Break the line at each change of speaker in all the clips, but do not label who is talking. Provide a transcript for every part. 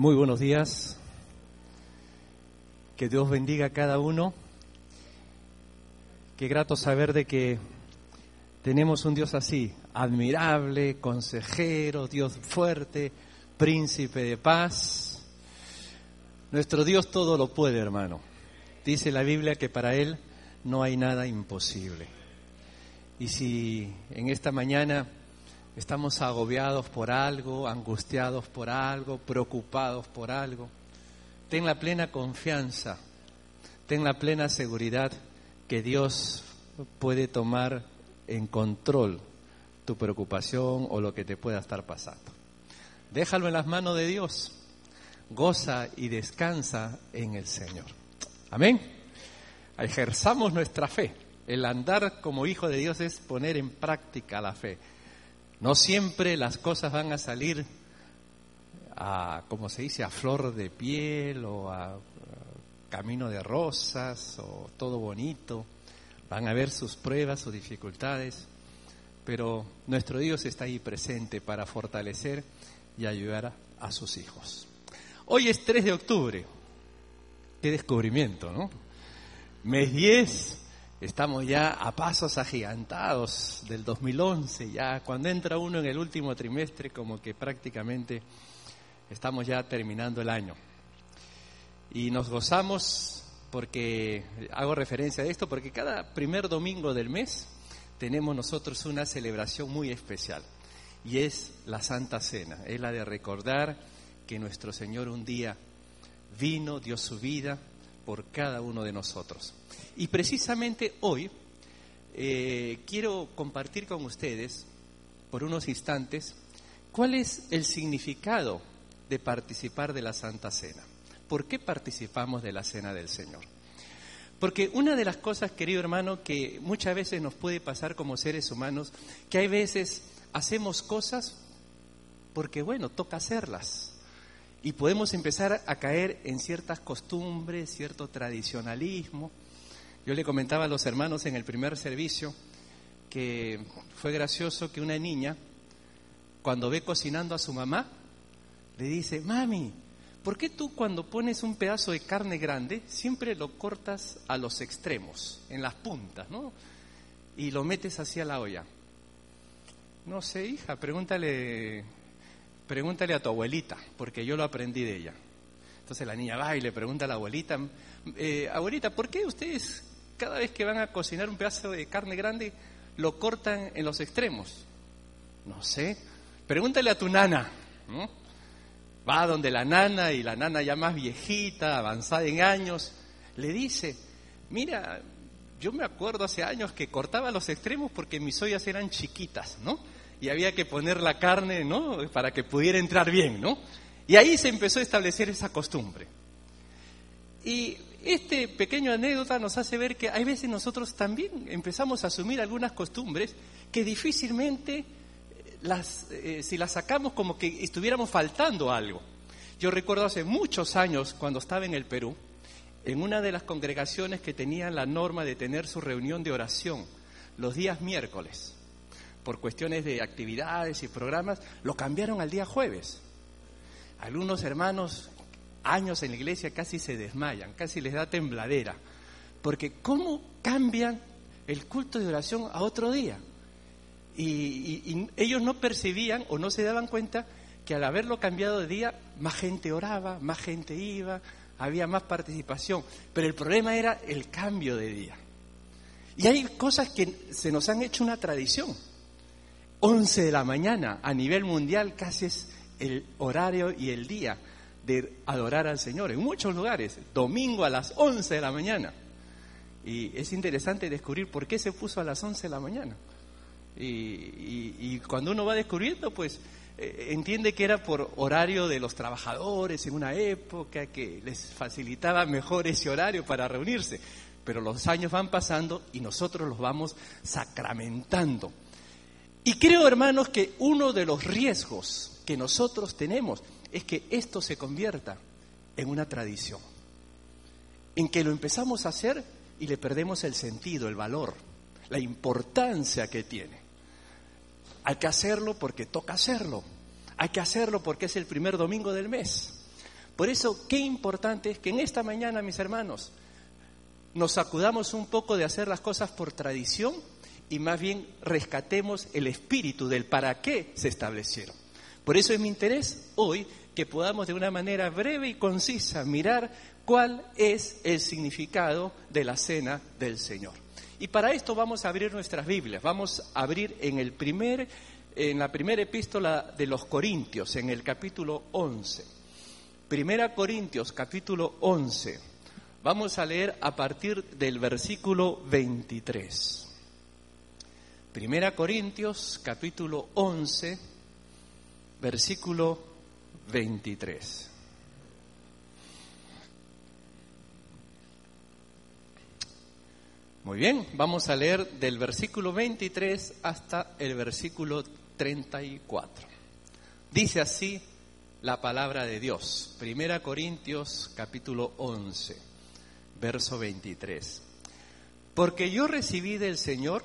Muy buenos días. Que Dios bendiga a cada uno. Qué grato saber de que tenemos un Dios así, admirable, consejero, Dios fuerte, príncipe de paz. Nuestro Dios todo lo puede, hermano. Dice la Biblia que para Él no hay nada imposible. Y si en esta mañana estamos agobiados por algo, angustiados por algo, preocupados por algo, ten la plena confianza, ten la plena seguridad que Dios puede tomar en control tu preocupación o lo que te pueda estar pasando. Déjalo en las manos de Dios, goza y descansa en el Señor. Amén. Ejerzamos nuestra fe. El andar como hijo de Dios es poner en práctica la fe. No siempre las cosas van a salir a, como se dice, a flor de piel o a, camino de rosas o todo bonito. Van a haber sus pruebas, sus dificultades, pero nuestro Dios está ahí presente para fortalecer y ayudar a, a sus hijos. Hoy es 3 de octubre. Qué descubrimiento, ¿no? Mes 10, Estamos ya a pasos agigantados del 2011, ya cuando entra uno en el último trimestre, como que prácticamente estamos ya terminando el año. Y nos gozamos porque, hago referencia a esto, porque cada primer domingo del mes tenemos nosotros una celebración muy especial, y es la Santa Cena, es la de recordar que nuestro Señor un día vino, dio su vida por cada uno de nosotros. Y precisamente hoy eh, quiero compartir con ustedes por unos instantes cuál es el significado de participar de la Santa Cena. ¿Por qué participamos de la Cena del Señor? Porque una de las cosas, querido hermano, que muchas veces nos puede pasar como seres humanos, que hay veces hacemos cosas porque, bueno, toca hacerlas. Y podemos empezar a caer en ciertas costumbres, cierto tradicionalismo, yo le comentaba a los hermanos en el primer servicio que fue gracioso que una niña, cuando ve cocinando a su mamá, le dice, mami, ¿por qué tú cuando pones un pedazo de carne grande siempre lo cortas a los extremos, en las puntas, ¿no? Y lo metes hacia la olla. No sé, hija, pregúntale, pregúntale a tu abuelita, porque yo lo aprendí de ella. Entonces la niña va y le pregunta a la abuelita, eh, abuelita, ¿por qué ustedes cada vez que van a cocinar un pedazo de carne grande, lo cortan en los extremos. No sé. Pregúntale a tu nana. Va donde la nana y la nana ya más viejita, avanzada en años, le dice, mira, yo me acuerdo hace años que cortaba los extremos porque mis ollas eran chiquitas, ¿no? Y había que poner la carne, ¿no? Para que pudiera entrar bien, ¿no? Y ahí se empezó a establecer esa costumbre. Y este pequeño anécdota nos hace ver que hay veces nosotros también empezamos a asumir algunas costumbres que difícilmente eh, las, eh, si las sacamos como que estuviéramos faltando algo. Yo recuerdo hace muchos años cuando estaba en el Perú, en una de las congregaciones que tenían la norma de tener su reunión de oración los días miércoles, por cuestiones de actividades y programas, lo cambiaron al día jueves. Algunos hermanos años en la iglesia casi se desmayan, casi les da tembladera. Porque ¿cómo cambian el culto de oración a otro día? Y, ellos no percibían o no se daban cuenta que al haberlo cambiado de día, más gente oraba, más gente iba, había más participación. Pero el problema era el cambio de día. Y hay cosas que se nos han hecho una tradición. 11 de la mañana a nivel mundial casi es el horario y el día de adorar al Señor en muchos lugares, domingo a las 11 de la mañana. Y es interesante descubrir por qué se puso a las 11 de la mañana. Y, cuando uno va descubriendo, pues eh, entiende que era por horario de los trabajadores en una época que les facilitaba mejor ese horario para reunirse. Pero los años van pasando y nosotros los vamos sacramentando. Y creo, hermanos, que uno de los riesgos que nosotros tenemos es que esto se convierta en una tradición, en que lo empezamos a hacer y le perdemos el sentido, el valor, la importancia que tiene. Hay que hacerlo porque toca hacerlo, hay que hacerlo porque es el primer domingo del mes, Por eso, qué importante es que en esta mañana, mis hermanos, nos sacudamos un poco de hacer las cosas por tradición y más bien rescatemos el espíritu del para qué se establecieron. Por eso es mi interés hoy que podamos de una manera breve y concisa mirar cuál es el significado de la cena del Señor. Y para esto vamos a abrir nuestras Biblias, vamos a abrir en el primer en la primera epístola de los Corintios, en el capítulo 11. Primera Corintios, capítulo 11. Vamos a leer a partir del versículo 23. Primera Corintios, capítulo 11, versículo 23. Muy bien, vamos a leer del versículo 23 hasta el versículo 34. Dice así la palabra de Dios. Primera Corintios capítulo 11, verso 23. Porque yo recibí del Señor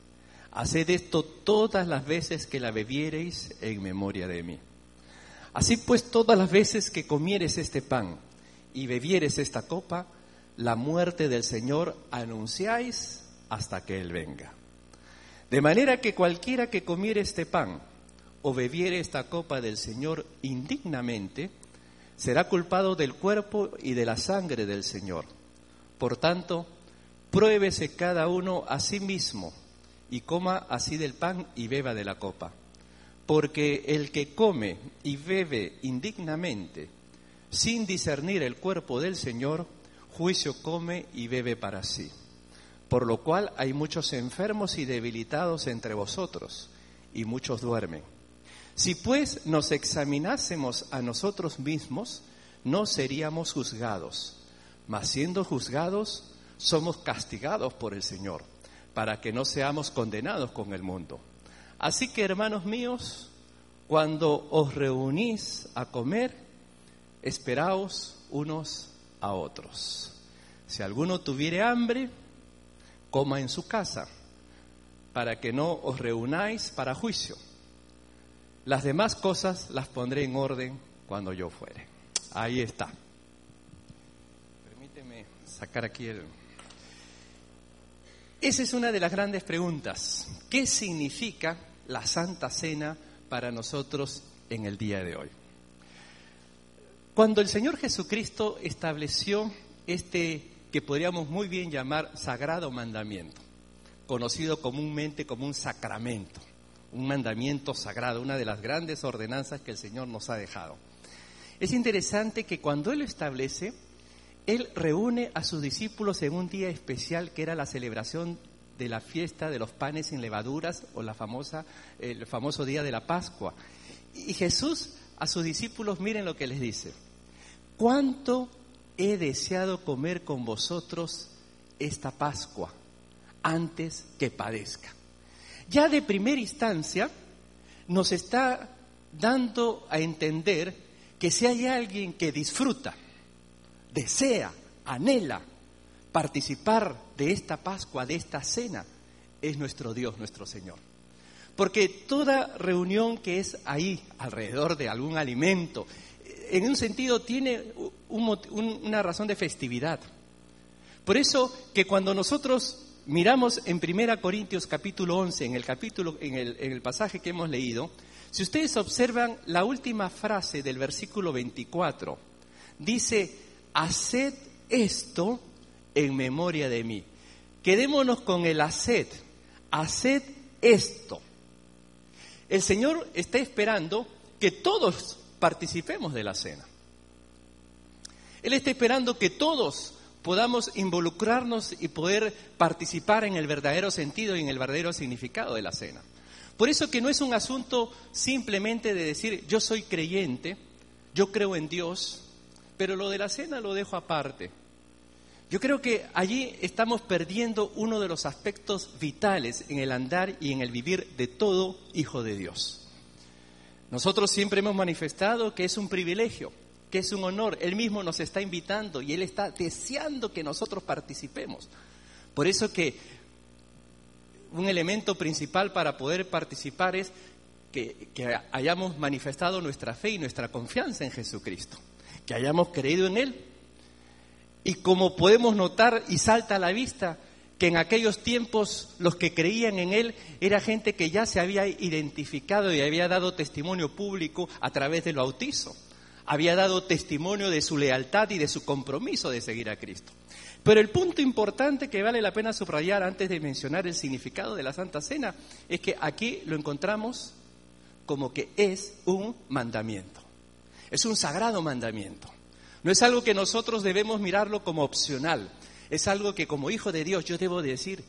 Haced esto todas las veces que la bebiereis en memoria de mí. Así pues, todas las veces que comieres este pan y bebieres esta copa, la muerte del Señor anunciáis hasta que Él venga. De manera que cualquiera que comiere este pan o bebiere esta copa del Señor indignamente, será culpado del cuerpo y de la sangre del Señor. Por tanto, pruébese cada uno a sí mismo y coma así del pan y beba de la copa. Porque el que come y bebe indignamente, sin discernir el cuerpo del Señor, juicio come y bebe para sí por lo cual hay muchos enfermos y debilitados entre vosotros, y muchos duermen. Si pues nos examinásemos a nosotros mismos, no seríamos juzgados, mas siendo juzgados, somos castigados por el Señor, para que no seamos condenados con el mundo. Así que, hermanos míos, cuando os reunís a comer, esperaos unos a otros. Si alguno tuviere hambre, coma en su casa, para que no os reunáis para juicio. Las demás cosas las pondré en orden cuando yo fuere. Ahí está. Permíteme sacar aquí el... Esa es una de las grandes preguntas. ¿Qué significa la Santa Cena para nosotros en el día de hoy? Cuando el Señor Jesucristo estableció este que podríamos muy bien llamar sagrado mandamiento, conocido comúnmente como un sacramento, un mandamiento sagrado, una de las grandes ordenanzas que el Señor nos ha dejado. Es interesante que cuando Él lo establece, Él reúne a sus discípulos en un día especial que era la celebración de la fiesta de los panes sin levaduras o la famosa, el famoso día de la Pascua. Y Jesús a sus discípulos, miren lo que les dice. ¿Cuánto he deseado comer con vosotros esta Pascua antes que padezca. Ya de primera instancia nos está dando a entender que si hay alguien que disfruta, desea, anhela participar de esta Pascua, de esta cena, es nuestro Dios, nuestro Señor. Porque toda reunión que es ahí, alrededor de algún alimento, en un sentido tiene una razón de festividad. Por eso que cuando nosotros miramos en 1 Corintios capítulo 11, en el capítulo, en el, en el pasaje que hemos leído, si ustedes observan la última frase del versículo 24, dice, haced esto en memoria de mí. Quedémonos con el haced, haced esto. El Señor está esperando que todos participemos de la cena. Él está esperando que todos podamos involucrarnos y poder participar en el verdadero sentido y en el verdadero significado de la cena. Por eso que no es un asunto simplemente de decir yo soy creyente, yo creo en Dios, pero lo de la cena lo dejo aparte. Yo creo que allí estamos perdiendo uno de los aspectos vitales en el andar y en el vivir de todo hijo de Dios. Nosotros siempre hemos manifestado que es un privilegio, que es un honor. Él mismo nos está invitando y Él está deseando que nosotros participemos. Por eso que un elemento principal para poder participar es que, que hayamos manifestado nuestra fe y nuestra confianza en Jesucristo, que hayamos creído en Él y como podemos notar y salta a la vista, que en aquellos tiempos los que creían en él era gente que ya se había identificado y había dado testimonio público a través del bautizo. Había dado testimonio de su lealtad y de su compromiso de seguir a Cristo. Pero el punto importante que vale la pena subrayar antes de mencionar el significado de la Santa Cena es que aquí lo encontramos como que es un mandamiento. Es un sagrado mandamiento. No es algo que nosotros debemos mirarlo como opcional. Es algo que como hijo de Dios yo debo decir,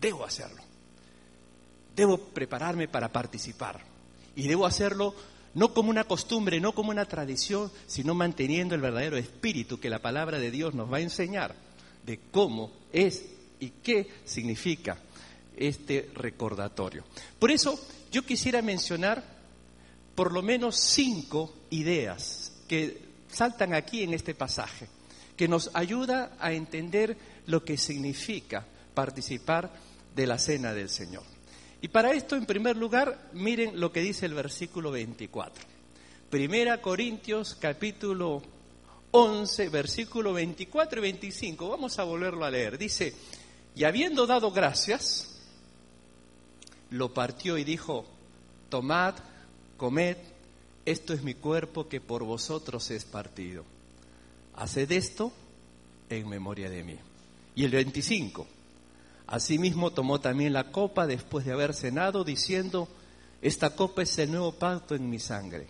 debo hacerlo. Debo prepararme para participar. Y debo hacerlo no como una costumbre, no como una tradición, sino manteniendo el verdadero espíritu que la palabra de Dios nos va a enseñar de cómo es y qué significa este recordatorio. Por eso yo quisiera mencionar por lo menos cinco ideas que saltan aquí en este pasaje, que nos ayuda a entender lo que significa participar de la cena del Señor. Y para esto, en primer lugar, miren lo que dice el versículo 24. Primera Corintios capítulo 11, versículo 24 y 25. Vamos a volverlo a leer. Dice, y habiendo dado gracias, lo partió y dijo, tomad, comed, esto es mi cuerpo que por vosotros es partido. Haced esto en memoria de mí. Y el 25. Asimismo tomó también la copa después de haber cenado, diciendo, esta copa es el nuevo pacto en mi sangre.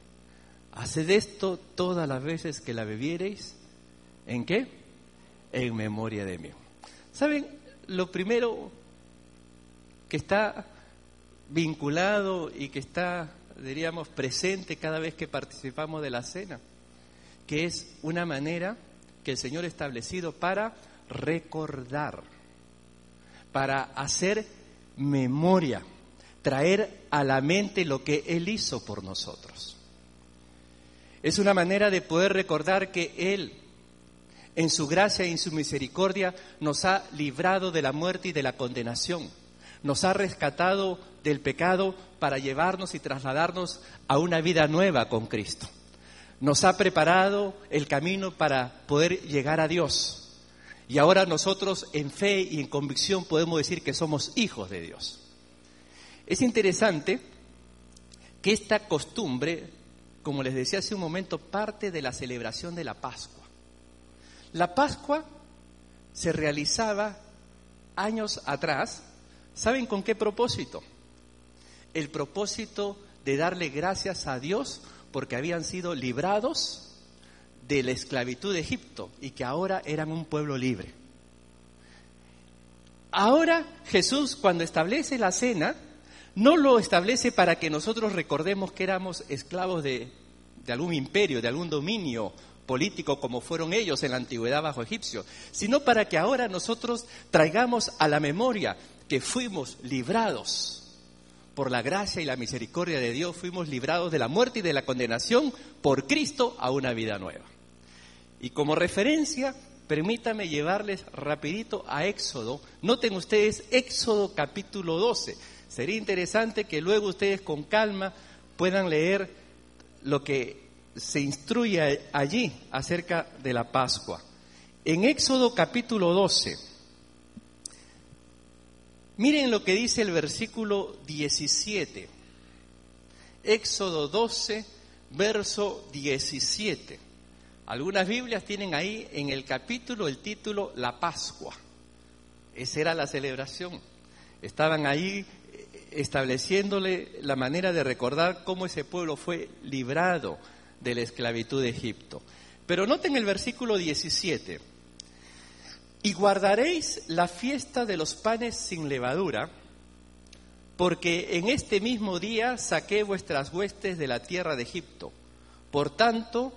Haced esto todas las veces que la bebiereis. ¿En qué? En memoria de mí. ¿Saben? Lo primero que está vinculado y que está diríamos, presente cada vez que participamos de la cena, que es una manera que el Señor ha establecido para recordar, para hacer memoria, traer a la mente lo que Él hizo por nosotros. Es una manera de poder recordar que Él, en su gracia y en su misericordia, nos ha librado de la muerte y de la condenación nos ha rescatado del pecado para llevarnos y trasladarnos a una vida nueva con Cristo. Nos ha preparado el camino para poder llegar a Dios. Y ahora nosotros en fe y en convicción podemos decir que somos hijos de Dios. Es interesante que esta costumbre, como les decía hace un momento, parte de la celebración de la Pascua. La Pascua se realizaba años atrás ¿Saben con qué propósito? El propósito de darle gracias a Dios porque habían sido librados de la esclavitud de Egipto y que ahora eran un pueblo libre. Ahora Jesús cuando establece la cena, no lo establece para que nosotros recordemos que éramos esclavos de, algún imperio, de algún dominio político como fueron ellos en la antigüedad bajo egipcio, sino para que ahora nosotros traigamos a la memoria que fuimos librados por la gracia y la misericordia de Dios, fuimos librados de la muerte y de la condenación por Cristo a una vida nueva. Y como referencia, permítame llevarles rapidito a Éxodo. Noten ustedes Éxodo capítulo 12. Sería interesante que luego ustedes con calma puedan leer lo que se instruye allí acerca de la Pascua. En Éxodo capítulo 12, miren lo que dice el versículo 17. Éxodo 12, verso 17. Algunas Biblias tienen ahí en el capítulo el título La Pascua. Esa era la celebración. Estaban ahí eh, estableciéndole la manera de recordar cómo ese pueblo fue librado de la esclavitud de Egipto. Pero noten el versículo 17. Y guardaréis la fiesta de los panes sin levadura, porque en este mismo día saqué vuestras huestes de la tierra de Egipto. Por tanto,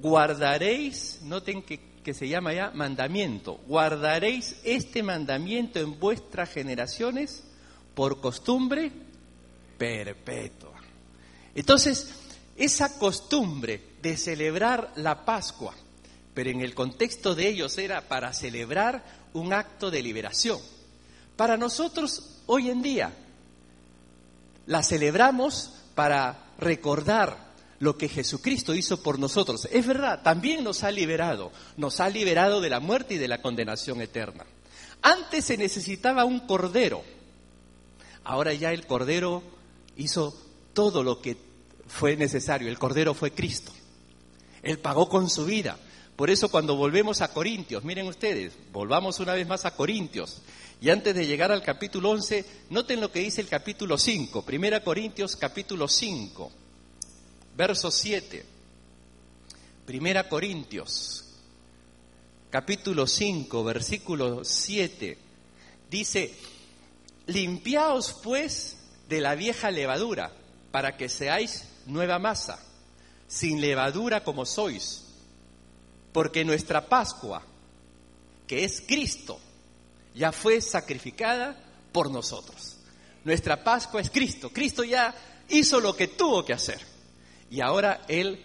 guardaréis, noten que, que se llama ya mandamiento, guardaréis este mandamiento en vuestras generaciones por costumbre perpetua. Entonces, esa costumbre de celebrar la Pascua, pero en el contexto de ellos era para celebrar un acto de liberación. Para nosotros hoy en día la celebramos para recordar lo que Jesucristo hizo por nosotros. Es verdad, también nos ha liberado, nos ha liberado de la muerte y de la condenación eterna. Antes se necesitaba un cordero, ahora ya el cordero hizo todo lo que fue necesario, el cordero fue Cristo. Él pagó con su vida. Por eso cuando volvemos a Corintios, miren ustedes, volvamos una vez más a Corintios. Y antes de llegar al capítulo 11, noten lo que dice el capítulo 5, Primera Corintios capítulo 5 verso 7. Primera Corintios, capítulo 5, versículo 7. Dice, limpiaos pues de la vieja levadura, para que seáis nueva masa, sin levadura como sois, porque nuestra Pascua, que es Cristo, ya fue sacrificada por nosotros. Nuestra Pascua es Cristo. Cristo ya hizo lo que tuvo que hacer. Y ahora Él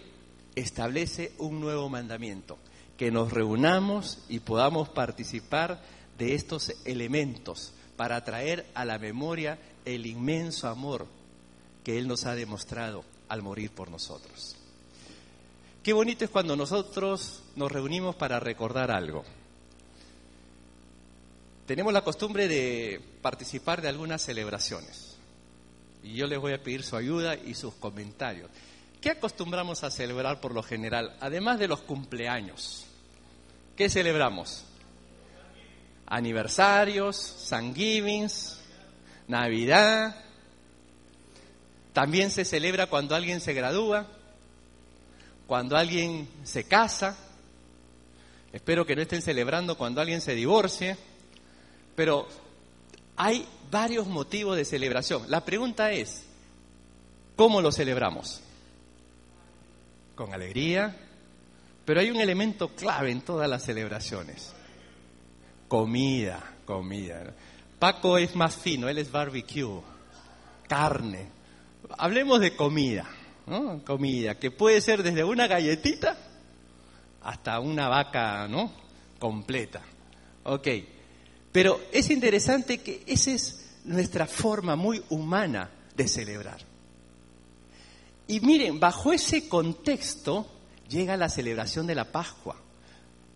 establece un nuevo mandamiento, que nos reunamos y podamos participar de estos elementos para traer a la memoria el inmenso amor que Él nos ha demostrado al morir por nosotros. Qué bonito es cuando nosotros nos reunimos para recordar algo. Tenemos la costumbre de participar de algunas celebraciones y yo les voy a pedir su ayuda y sus comentarios. ¿Qué acostumbramos a celebrar por lo general? Además de los cumpleaños. ¿Qué celebramos? Aniversarios, Thanksgivings, Navidad. También se celebra cuando alguien se gradúa, cuando alguien se casa. Espero que no estén celebrando cuando alguien se divorcie. Pero hay varios motivos de celebración. La pregunta es, ¿cómo lo celebramos? con alegría, pero hay un elemento clave en todas las celebraciones. Comida, comida. Paco es más fino, él es barbecue, carne. Hablemos de comida, Comida, que puede ser desde una galletita hasta una vaca, ¿no? Completa. Ok. Pero es interesante que esa es nuestra forma muy humana de celebrar. Y miren, bajo ese contexto llega la celebración de la Pascua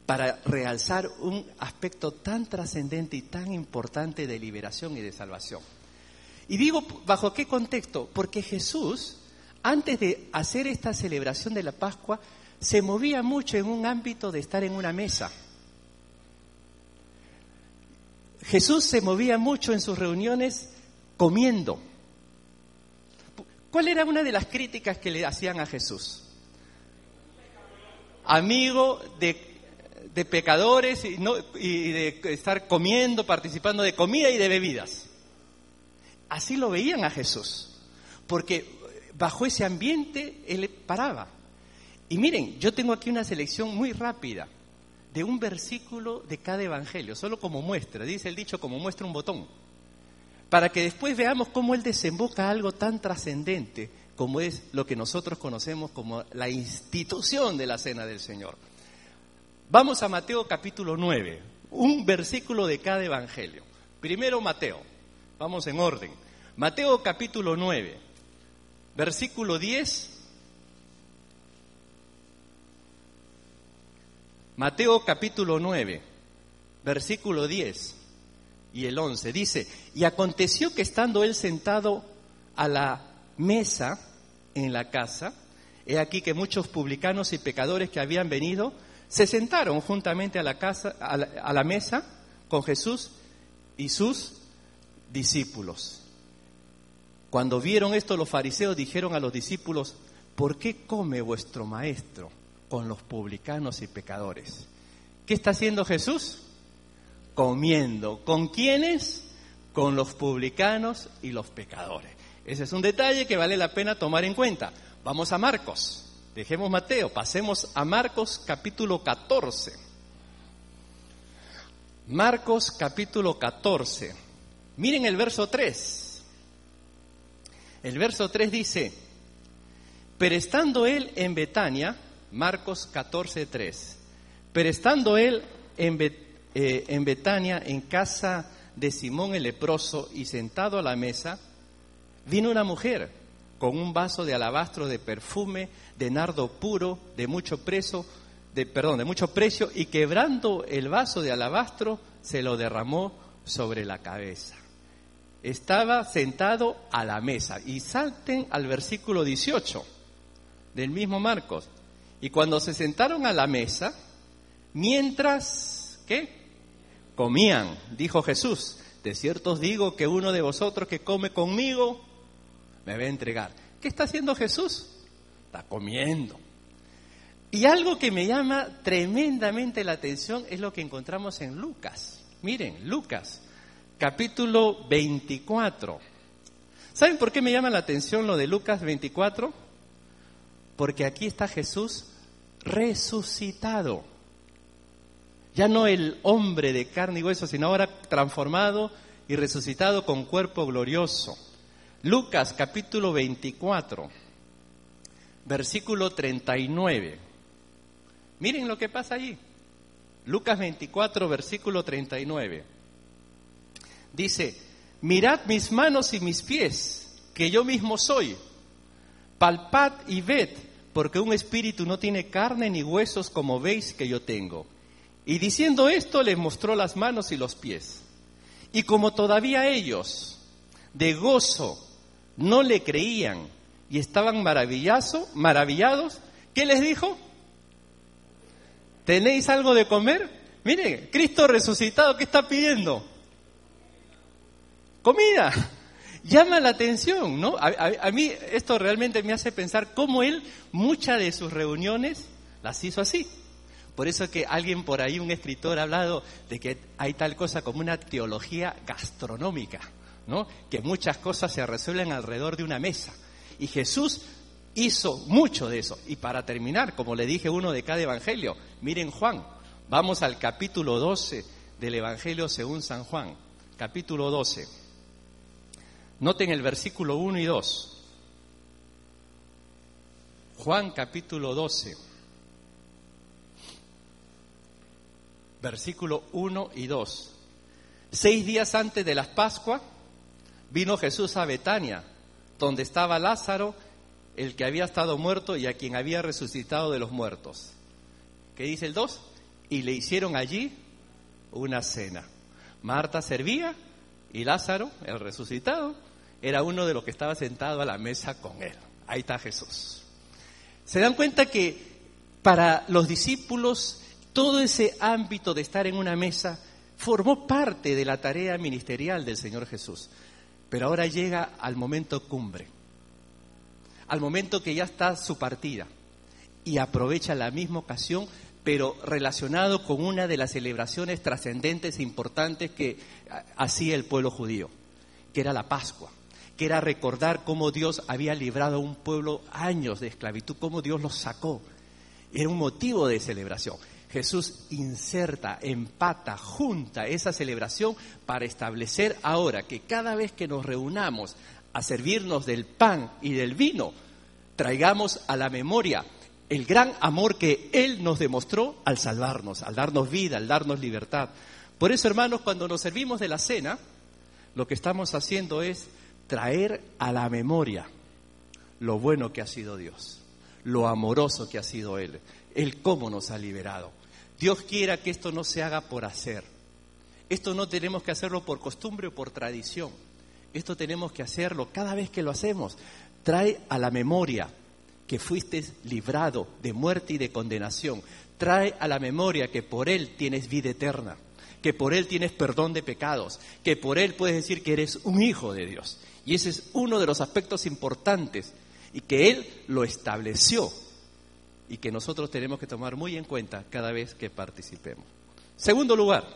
para realzar un aspecto tan trascendente y tan importante de liberación y de salvación. Y digo, ¿bajo qué contexto? Porque Jesús, antes de hacer esta celebración de la Pascua, se movía mucho en un ámbito de estar en una mesa. Jesús se movía mucho en sus reuniones comiendo. ¿Cuál era una de las críticas que le hacían a Jesús? Amigo de, pecadores y, y de estar comiendo, participando de comida y de bebidas. Así lo veían a Jesús, porque bajo ese ambiente él paraba. Y miren, yo tengo aquí una selección muy rápida de un versículo de cada evangelio, solo como muestra, dice el dicho como muestra un botón para que después veamos cómo Él desemboca algo tan trascendente como es lo que nosotros conocemos como la institución de la Cena del Señor. Vamos a Mateo capítulo 9, un versículo de cada evangelio. Primero Mateo, vamos en orden. Mateo capítulo 9, versículo 10. Mateo capítulo 9, versículo 10 y el 11. Dice, y aconteció que estando él sentado a la mesa en la casa, he aquí que muchos publicanos y pecadores que habían venido se sentaron juntamente a la, casa, a la, a la mesa con Jesús y sus discípulos. Cuando vieron esto los fariseos dijeron a los discípulos, ¿por qué come vuestro maestro con los publicanos y pecadores? ¿Qué está haciendo Jesús? comiendo. ¿Con quiénes? Con los publicanos y los pecadores. Ese es un detalle que vale la pena tomar en cuenta. Vamos a Marcos. Dejemos Mateo, pasemos a Marcos capítulo 14. Marcos capítulo 14. Miren el verso 3. El verso 3 dice, pero estando él en Betania, Marcos 14, 3, pero estando él en, eh, en Betania, en casa de Simón el leproso, y sentado a la mesa, vino una mujer con un vaso de alabastro de perfume, de nardo puro, de mucho precio, de, perdón, de mucho precio, y quebrando el vaso de alabastro, se lo derramó sobre la cabeza. Estaba sentado a la mesa. Y salten al versículo 18 del mismo Marcos. Y cuando se sentaron a la mesa, mientras, ¿qué? Comían, dijo Jesús, de cierto os digo que uno de vosotros que come conmigo me va a entregar. ¿Qué está haciendo Jesús? Está comiendo. Y algo que me llama tremendamente la atención es lo que encontramos en Lucas. Miren, Lucas, capítulo 24. ¿Saben por qué me llama la atención lo de Lucas 24? Porque aquí está Jesús resucitado. Ya no el hombre de carne y hueso, sino ahora transformado y resucitado con cuerpo glorioso. Lucas capítulo 24, versículo 39. Miren lo que pasa allí. Lucas 24, versículo 39. Dice, mirad mis manos y mis pies, que yo mismo soy. Palpad y ved, porque un espíritu no tiene carne ni huesos como veis que yo tengo. Y diciendo esto les mostró las manos y los pies. Y como todavía ellos, de gozo, no le creían y estaban maravillados, ¿qué les dijo? ¿Tenéis algo de comer? Mire, Cristo resucitado, ¿qué está pidiendo? Comida llama la atención, ¿no? A, mí esto realmente me hace pensar cómo él muchas de sus reuniones las hizo así. Por eso que alguien por ahí, un escritor, ha hablado de que hay tal cosa como una teología gastronómica, ¿no? Que muchas cosas se resuelven alrededor de una mesa. Y Jesús hizo mucho de eso. Y para terminar, como le dije uno de cada evangelio, miren Juan, vamos al capítulo 12 del Evangelio según San Juan, capítulo 12. Noten el versículo 1 y 2. Juan capítulo 12, versículo 1 y 2. Seis días antes de las Pascuas vino Jesús a Betania, donde estaba Lázaro, el que había estado muerto y a quien había resucitado de los muertos. ¿Qué dice el 2? Y le hicieron allí una cena. Marta servía y Lázaro, el resucitado, era uno de los que estaba sentado a la mesa con él. Ahí está Jesús. Se dan cuenta que para los discípulos todo ese ámbito de estar en una mesa formó parte de la tarea ministerial del Señor Jesús. Pero ahora llega al momento cumbre, al momento que ya está su partida y aprovecha la misma ocasión pero relacionado con una de las celebraciones trascendentes e importantes que hacía el pueblo judío, que era la Pascua, que era recordar cómo Dios había librado a un pueblo años de esclavitud, cómo Dios los sacó. Era un motivo de celebración. Jesús inserta, empata, junta esa celebración para establecer ahora que cada vez que nos reunamos a servirnos del pan y del vino, traigamos a la memoria el gran amor que Él nos demostró al salvarnos, al darnos vida, al darnos libertad. Por eso, hermanos, cuando nos servimos de la cena, lo que estamos haciendo es traer a la memoria lo bueno que ha sido Dios, lo amoroso que ha sido Él, el cómo nos ha liberado. Dios quiera que esto no se haga por hacer. Esto no tenemos que hacerlo por costumbre o por tradición. Esto tenemos que hacerlo cada vez que lo hacemos. Trae a la memoria que fuiste librado de muerte y de condenación. Trae a la memoria que por Él tienes vida eterna, que por Él tienes perdón de pecados, que por Él puedes decir que eres un hijo de Dios. Y ese es uno de los aspectos importantes y que Él lo estableció y que nosotros tenemos que tomar muy en cuenta cada vez que participemos. Segundo lugar,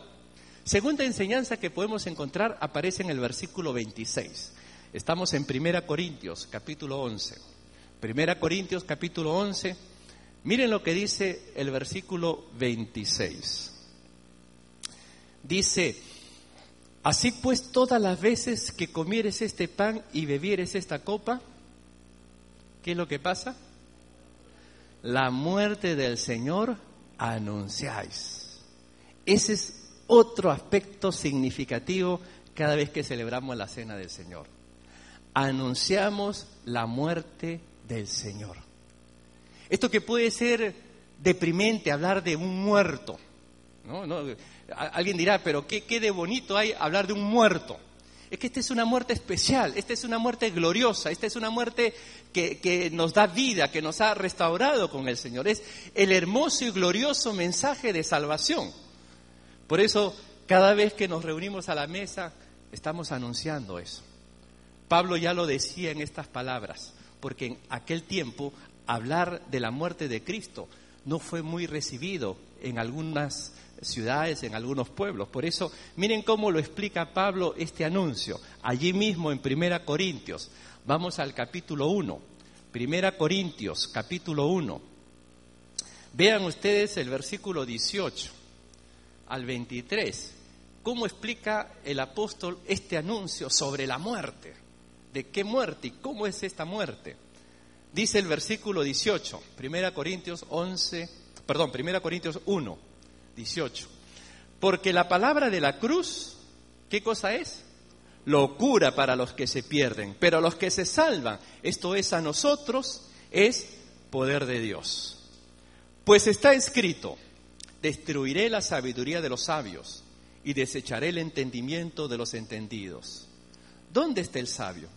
segunda enseñanza que podemos encontrar aparece en el versículo 26. Estamos en 1 Corintios, capítulo 11 Primera Corintios capítulo 11. Miren lo que dice el versículo 26. Dice, así pues todas las veces que comieres este pan y bebieres esta copa, ¿qué es lo que pasa? La muerte del Señor anunciáis. Ese es otro aspecto significativo cada vez que celebramos la cena del Señor. Anunciamos la muerte del Señor. Esto que puede ser deprimente hablar de un muerto. ¿no? alguien dirá, pero ¿qué, ¿qué de bonito hay hablar de un muerto? Es que esta es una muerte especial, esta es una muerte gloriosa, esta es una muerte que, que, nos da vida, que nos ha restaurado con el Señor. Es el hermoso y glorioso mensaje de salvación. Por eso, cada vez que nos reunimos a la mesa, estamos anunciando eso. Pablo ya lo decía en estas palabras porque en aquel tiempo hablar de la muerte de Cristo no fue muy recibido en algunas ciudades, en algunos pueblos. Por eso, miren cómo lo explica Pablo este anuncio, allí mismo en Primera Corintios. Vamos al capítulo 1. Primera Corintios, capítulo 1. Vean ustedes el versículo 18 al 23. ¿Cómo explica el apóstol este anuncio sobre la muerte? ¿De qué muerte y cómo es esta muerte? Dice el versículo 18, 1 Corintios 11, perdón, 1 Corintios 1, 18. Porque la palabra de la cruz, ¿qué cosa es? Locura para los que se pierden, pero a los que se salvan, esto es a nosotros, es poder de Dios. Pues está escrito, destruiré la sabiduría de los sabios y desecharé el entendimiento de los entendidos. ¿Dónde está el sabio?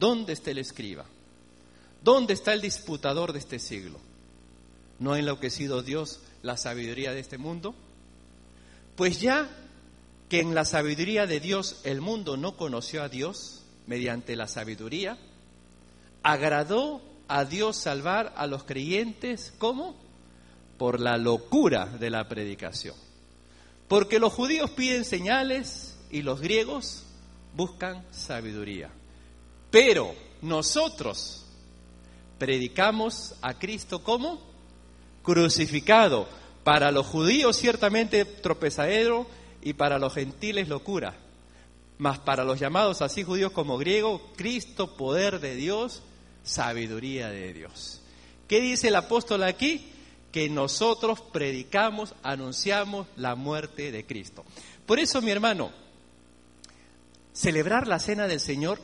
¿Dónde está el escriba? ¿Dónde está el disputador de este siglo? ¿No ha enloquecido Dios la sabiduría de este mundo? Pues ya que en la sabiduría de Dios el mundo no conoció a Dios mediante la sabiduría, agradó a Dios salvar a los creyentes, ¿cómo? Por la locura de la predicación. Porque los judíos piden señales y los griegos buscan sabiduría. Pero nosotros predicamos a Cristo como crucificado. Para los judíos ciertamente tropezadero y para los gentiles locura. Mas para los llamados así judíos como griegos, Cristo, poder de Dios, sabiduría de Dios. ¿Qué dice el apóstol aquí? Que nosotros predicamos, anunciamos la muerte de Cristo. Por eso, mi hermano, celebrar la cena del Señor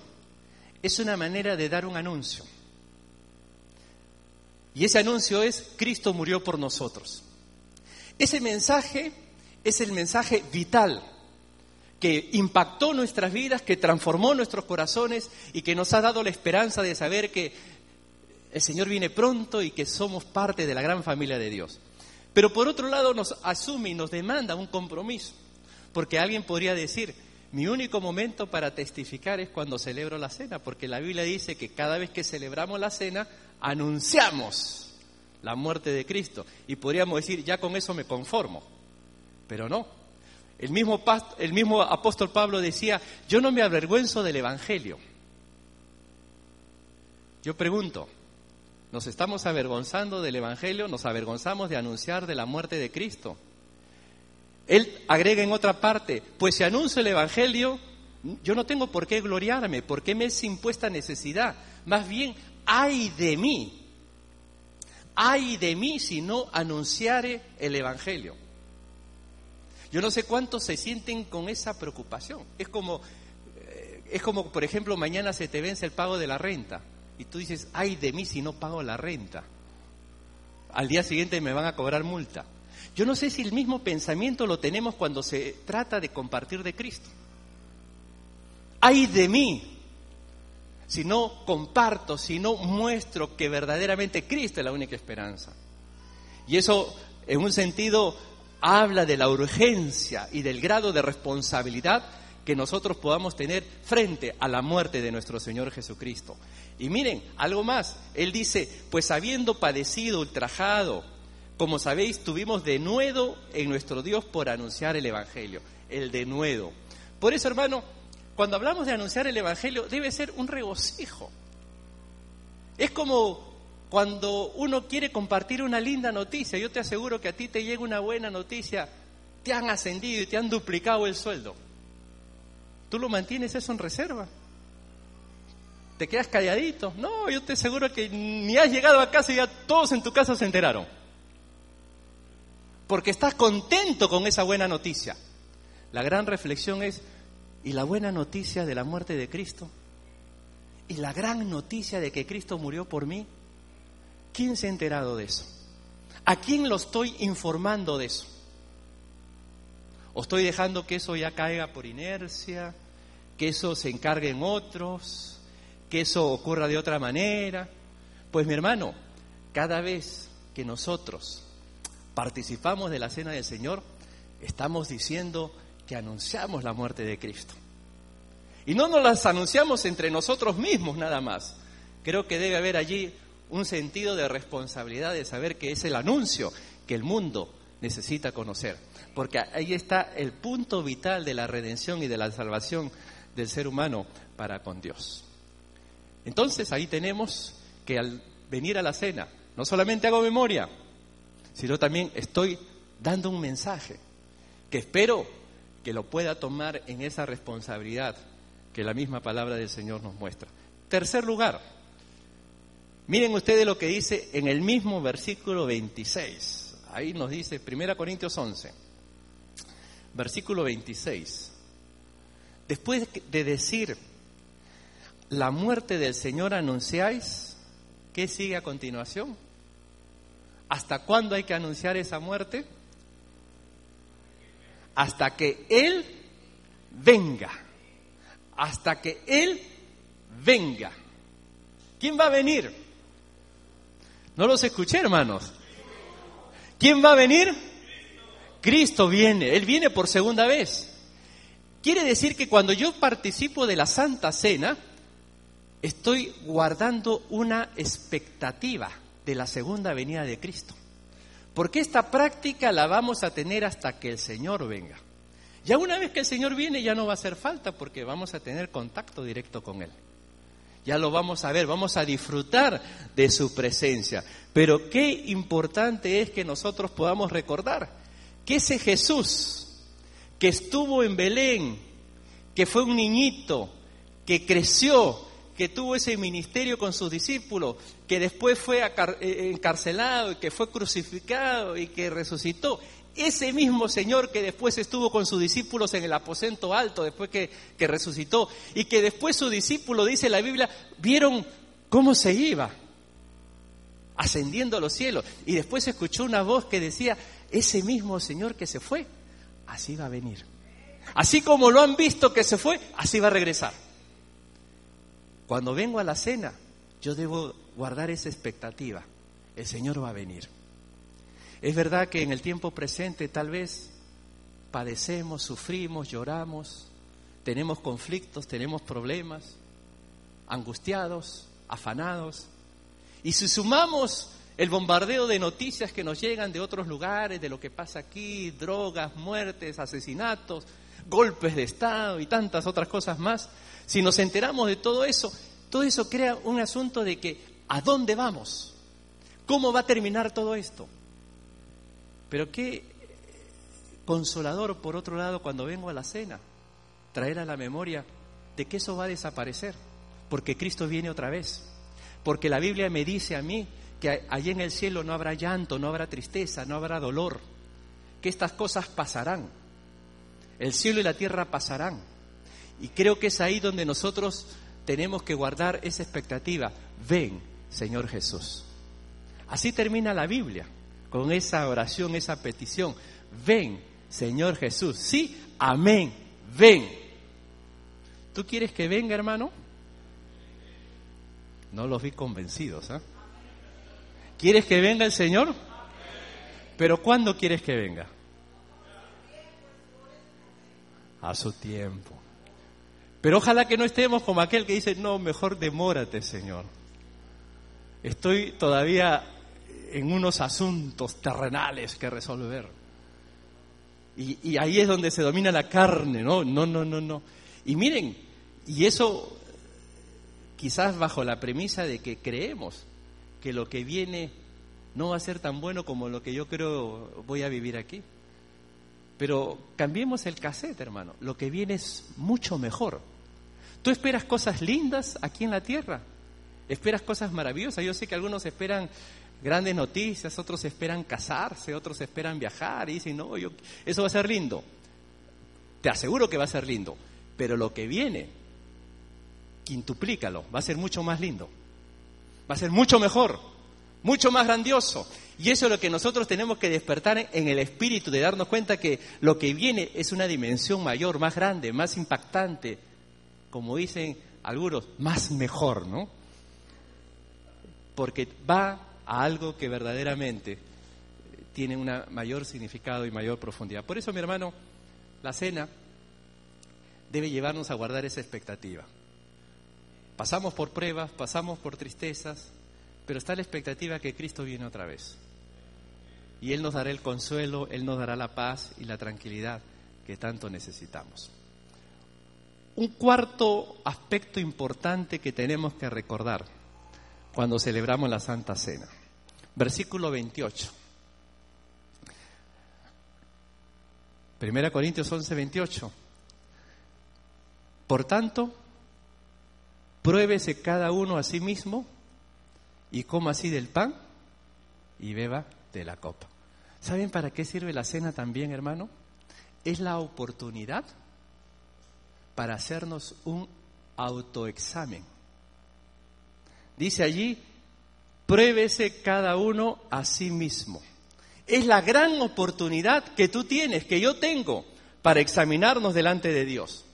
es una manera de dar un anuncio. Y ese anuncio es, Cristo murió por nosotros. Ese mensaje es el mensaje vital que impactó nuestras vidas, que transformó nuestros corazones y que nos ha dado la esperanza de saber que el Señor viene pronto y que somos parte de la gran familia de Dios. Pero por otro lado nos asume y nos demanda un compromiso, porque alguien podría decir, mi único momento para testificar es cuando celebro la cena, porque la Biblia dice que cada vez que celebramos la cena, anunciamos la muerte de Cristo. Y podríamos decir, ya con eso me conformo. Pero no. El mismo, el mismo apóstol Pablo decía, yo no me avergüenzo del Evangelio. Yo pregunto, ¿nos estamos avergonzando del Evangelio? ¿Nos avergonzamos de anunciar de la muerte de Cristo? Él agrega en otra parte, pues si anuncio el Evangelio, yo no tengo por qué gloriarme, por qué me es impuesta necesidad. Más bien, ay de mí, ay de mí si no anunciare el Evangelio. Yo no sé cuántos se sienten con esa preocupación. Es como, eh, es como, por ejemplo, mañana se te vence el pago de la renta y tú dices, ay de mí si no pago la renta. Al día siguiente me van a cobrar multa. Yo no sé si el mismo pensamiento lo tenemos cuando se trata de compartir de Cristo. Ay de mí, si no comparto, si no muestro que verdaderamente Cristo es la única esperanza. Y eso, en un sentido, habla de la urgencia y del grado de responsabilidad que nosotros podamos tener frente a la muerte de nuestro Señor Jesucristo. Y miren, algo más, Él dice, pues habiendo padecido, ultrajado, como sabéis, tuvimos denuedo en nuestro Dios por anunciar el Evangelio, el denuedo. Por eso, hermano, cuando hablamos de anunciar el Evangelio, debe ser un regocijo. Es como cuando uno quiere compartir una linda noticia. Yo te aseguro que a ti te llega una buena noticia. Te han ascendido y te han duplicado el sueldo. ¿Tú lo mantienes eso en reserva? ¿Te quedas calladito? No, yo te aseguro que ni has llegado a casa y ya todos en tu casa se enteraron. Porque estás contento con esa buena noticia. La gran reflexión es, ¿y la buena noticia de la muerte de Cristo? ¿Y la gran noticia de que Cristo murió por mí? ¿Quién se ha enterado de eso? ¿A quién lo estoy informando de eso? ¿O estoy dejando que eso ya caiga por inercia? ¿Que eso se encarguen otros? que eso ocurra de otra manera. Pues mi hermano, cada vez que nosotros participamos de la cena del Señor, estamos diciendo que anunciamos la muerte de Cristo. Y no nos las anunciamos entre nosotros mismos nada más. Creo que debe haber allí un sentido de responsabilidad de saber que es el anuncio que el mundo necesita conocer. Porque ahí está el punto vital de la redención y de la salvación del ser humano para con Dios. Entonces ahí tenemos que al venir a la cena, no solamente hago memoria, sino también estoy dando un mensaje que espero que lo pueda tomar en esa responsabilidad que la misma palabra del Señor nos muestra. Tercer lugar, miren ustedes lo que dice en el mismo versículo 26. Ahí nos dice 1 Corintios 11, versículo 26. Después de decir la muerte del Señor anunciáis, ¿qué sigue a continuación? ¿Hasta cuándo hay que anunciar esa muerte? Hasta que Él venga. Hasta que Él venga. ¿Quién va a venir? No los escuché, hermanos. ¿Quién va a venir? Cristo viene. Él viene por segunda vez. Quiere decir que cuando yo participo de la Santa Cena, estoy guardando una expectativa de la segunda venida de Cristo. Porque esta práctica la vamos a tener hasta que el Señor venga. Ya una vez que el Señor viene ya no va a hacer falta porque vamos a tener contacto directo con Él. Ya lo vamos a ver, vamos a disfrutar de su presencia. Pero qué importante es que nosotros podamos recordar que ese Jesús que estuvo en Belén, que fue un niñito, que creció, que tuvo ese ministerio con sus discípulos, que después fue eh, encarcelado y que fue crucificado y que resucitó. Ese mismo Señor que después estuvo con sus discípulos en el aposento alto, después que, que resucitó, y que después su discípulo, dice la Biblia, vieron cómo se iba, ascendiendo a los cielos. Y después escuchó una voz que decía, ese mismo Señor que se fue, así va a venir. Así como lo han visto que se fue, así va a regresar. Cuando vengo a la cena, yo debo guardar esa expectativa. El Señor va a venir. Es verdad que en el tiempo presente tal vez padecemos, sufrimos, lloramos, tenemos conflictos, tenemos problemas, angustiados, afanados. Y si sumamos el bombardeo de noticias que nos llegan de otros lugares, de lo que pasa aquí, drogas, muertes, asesinatos, golpes de Estado y tantas otras cosas más, si nos enteramos de todo eso, todo eso crea un asunto de que ¿a dónde vamos? ¿Cómo va a terminar todo esto? Pero qué consolador, por otro lado, cuando vengo a la cena, traer a la memoria de que eso va a desaparecer, porque Cristo viene otra vez, porque la Biblia me dice a mí que allí en el cielo no habrá llanto, no habrá tristeza, no habrá dolor, que estas cosas pasarán, el cielo y la tierra pasarán, y creo que es ahí donde nosotros tenemos que guardar esa expectativa. Ven, Señor Jesús. Así termina la Biblia, con esa oración, esa petición. Ven, Señor Jesús. Sí, amén. Ven. ¿Tú quieres que venga, hermano? No los vi convencidos. ¿eh? ¿Quieres que venga el Señor? Pero ¿cuándo quieres que venga? A su tiempo. Pero ojalá que no estemos como aquel que dice, no, mejor demórate, Señor. Estoy todavía en unos asuntos terrenales que resolver. Y, ahí es donde se domina la carne, ¿no? No, no, no, no. Y miren, y eso quizás bajo la premisa de que creemos que lo que viene no va a ser tan bueno como lo que yo creo voy a vivir aquí. Pero cambiemos el cassette, hermano. Lo que viene es mucho mejor. Tú esperas cosas lindas aquí en la tierra. Esperas cosas maravillosas. Yo sé que algunos esperan grandes noticias, otros esperan casarse, otros esperan viajar y dicen, no, yo, eso va a ser lindo. Te aseguro que va a ser lindo. Pero lo que viene, quintuplícalo, va a ser mucho más lindo. Va a ser mucho mejor, mucho más grandioso. Y eso es lo que nosotros tenemos que despertar en el espíritu, de darnos cuenta que lo que viene es una dimensión mayor, más grande, más impactante, como dicen algunos, más mejor, ¿no? Porque va a algo que verdaderamente tiene un mayor significado y mayor profundidad. Por eso, mi hermano, la cena debe llevarnos a guardar esa expectativa. Pasamos por pruebas, pasamos por tristezas, pero está la expectativa que Cristo viene otra vez. Y Él nos dará el consuelo, Él nos dará la paz y la tranquilidad que tanto necesitamos. Un cuarto aspecto importante que tenemos que recordar cuando celebramos la Santa Cena. Versículo 28. Primera Corintios 11, 28. Por tanto, pruébese cada uno a sí mismo y coma así del pan y beba de la copa. ¿Saben para qué sirve la cena también, hermano? Es la oportunidad para hacernos un autoexamen. Dice allí, pruébese cada uno a sí mismo. Es la gran oportunidad que tú tienes, que yo tengo, para examinarnos delante de Dios.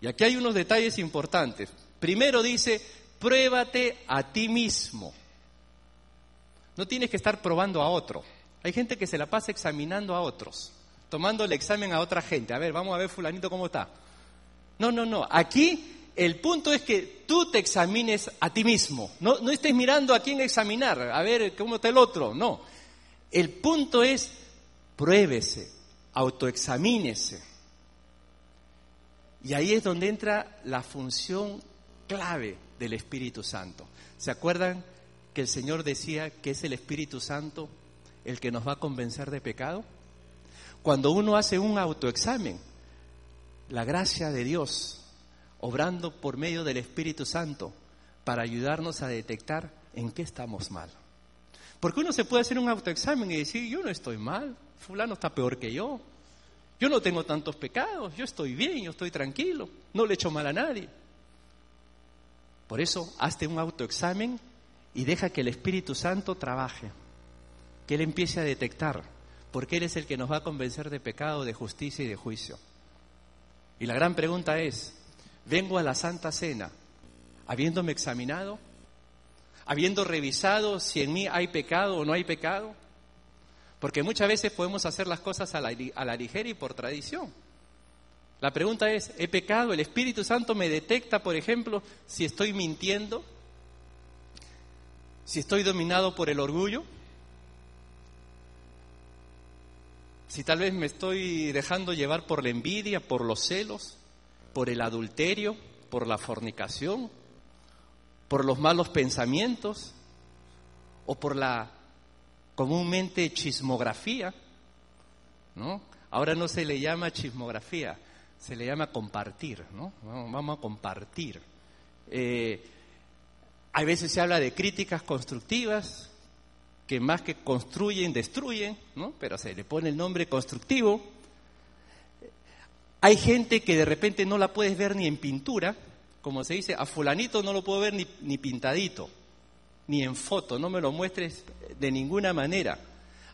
Y aquí hay unos detalles importantes. Primero dice, pruébate a ti mismo. No tienes que estar probando a otro. Hay gente que se la pasa examinando a otros, tomando el examen a otra gente. A ver, vamos a ver fulanito cómo está. No, no, no. Aquí el punto es que tú te examines a ti mismo. No, no estés mirando a quién examinar, a ver cómo está el otro. No. El punto es pruébese, autoexamínese. Y ahí es donde entra la función clave del Espíritu Santo. ¿Se acuerdan que el Señor decía que es el Espíritu Santo el que nos va a convencer de pecado? Cuando uno hace un autoexamen, la gracia de Dios, obrando por medio del Espíritu Santo, para ayudarnos a detectar en qué estamos mal. Porque uno se puede hacer un autoexamen y decir, yo no estoy mal, fulano está peor que yo, yo no tengo tantos pecados, yo estoy bien, yo estoy tranquilo, no le echo mal a nadie. Por eso, hazte un autoexamen y deja que el Espíritu Santo trabaje, que Él empiece a detectar, porque Él es el que nos va a convencer de pecado, de justicia y de juicio. Y la gran pregunta es, ¿vengo a la Santa Cena habiéndome examinado? ¿Habiendo revisado si en mí hay pecado o no hay pecado? Porque muchas veces podemos hacer las cosas a la, a la ligera y por tradición. La pregunta es, ¿he pecado? ¿El Espíritu Santo me detecta, por ejemplo, si estoy mintiendo? ¿Si estoy dominado por el orgullo? Si tal vez me estoy dejando llevar por la envidia, por los celos, por el adulterio, por la fornicación, por los malos pensamientos o por la comúnmente chismografía, ¿no? Ahora no se le llama chismografía, se le llama compartir, ¿no? Vamos a compartir. Eh, a veces se habla de críticas constructivas, que más que construyen, destruyen, ¿no? pero se le pone el nombre constructivo. Hay gente que de repente no la puedes ver ni en pintura, como se dice, a fulanito no lo puedo ver ni, ni pintadito, ni en foto, no me lo muestres de ninguna manera.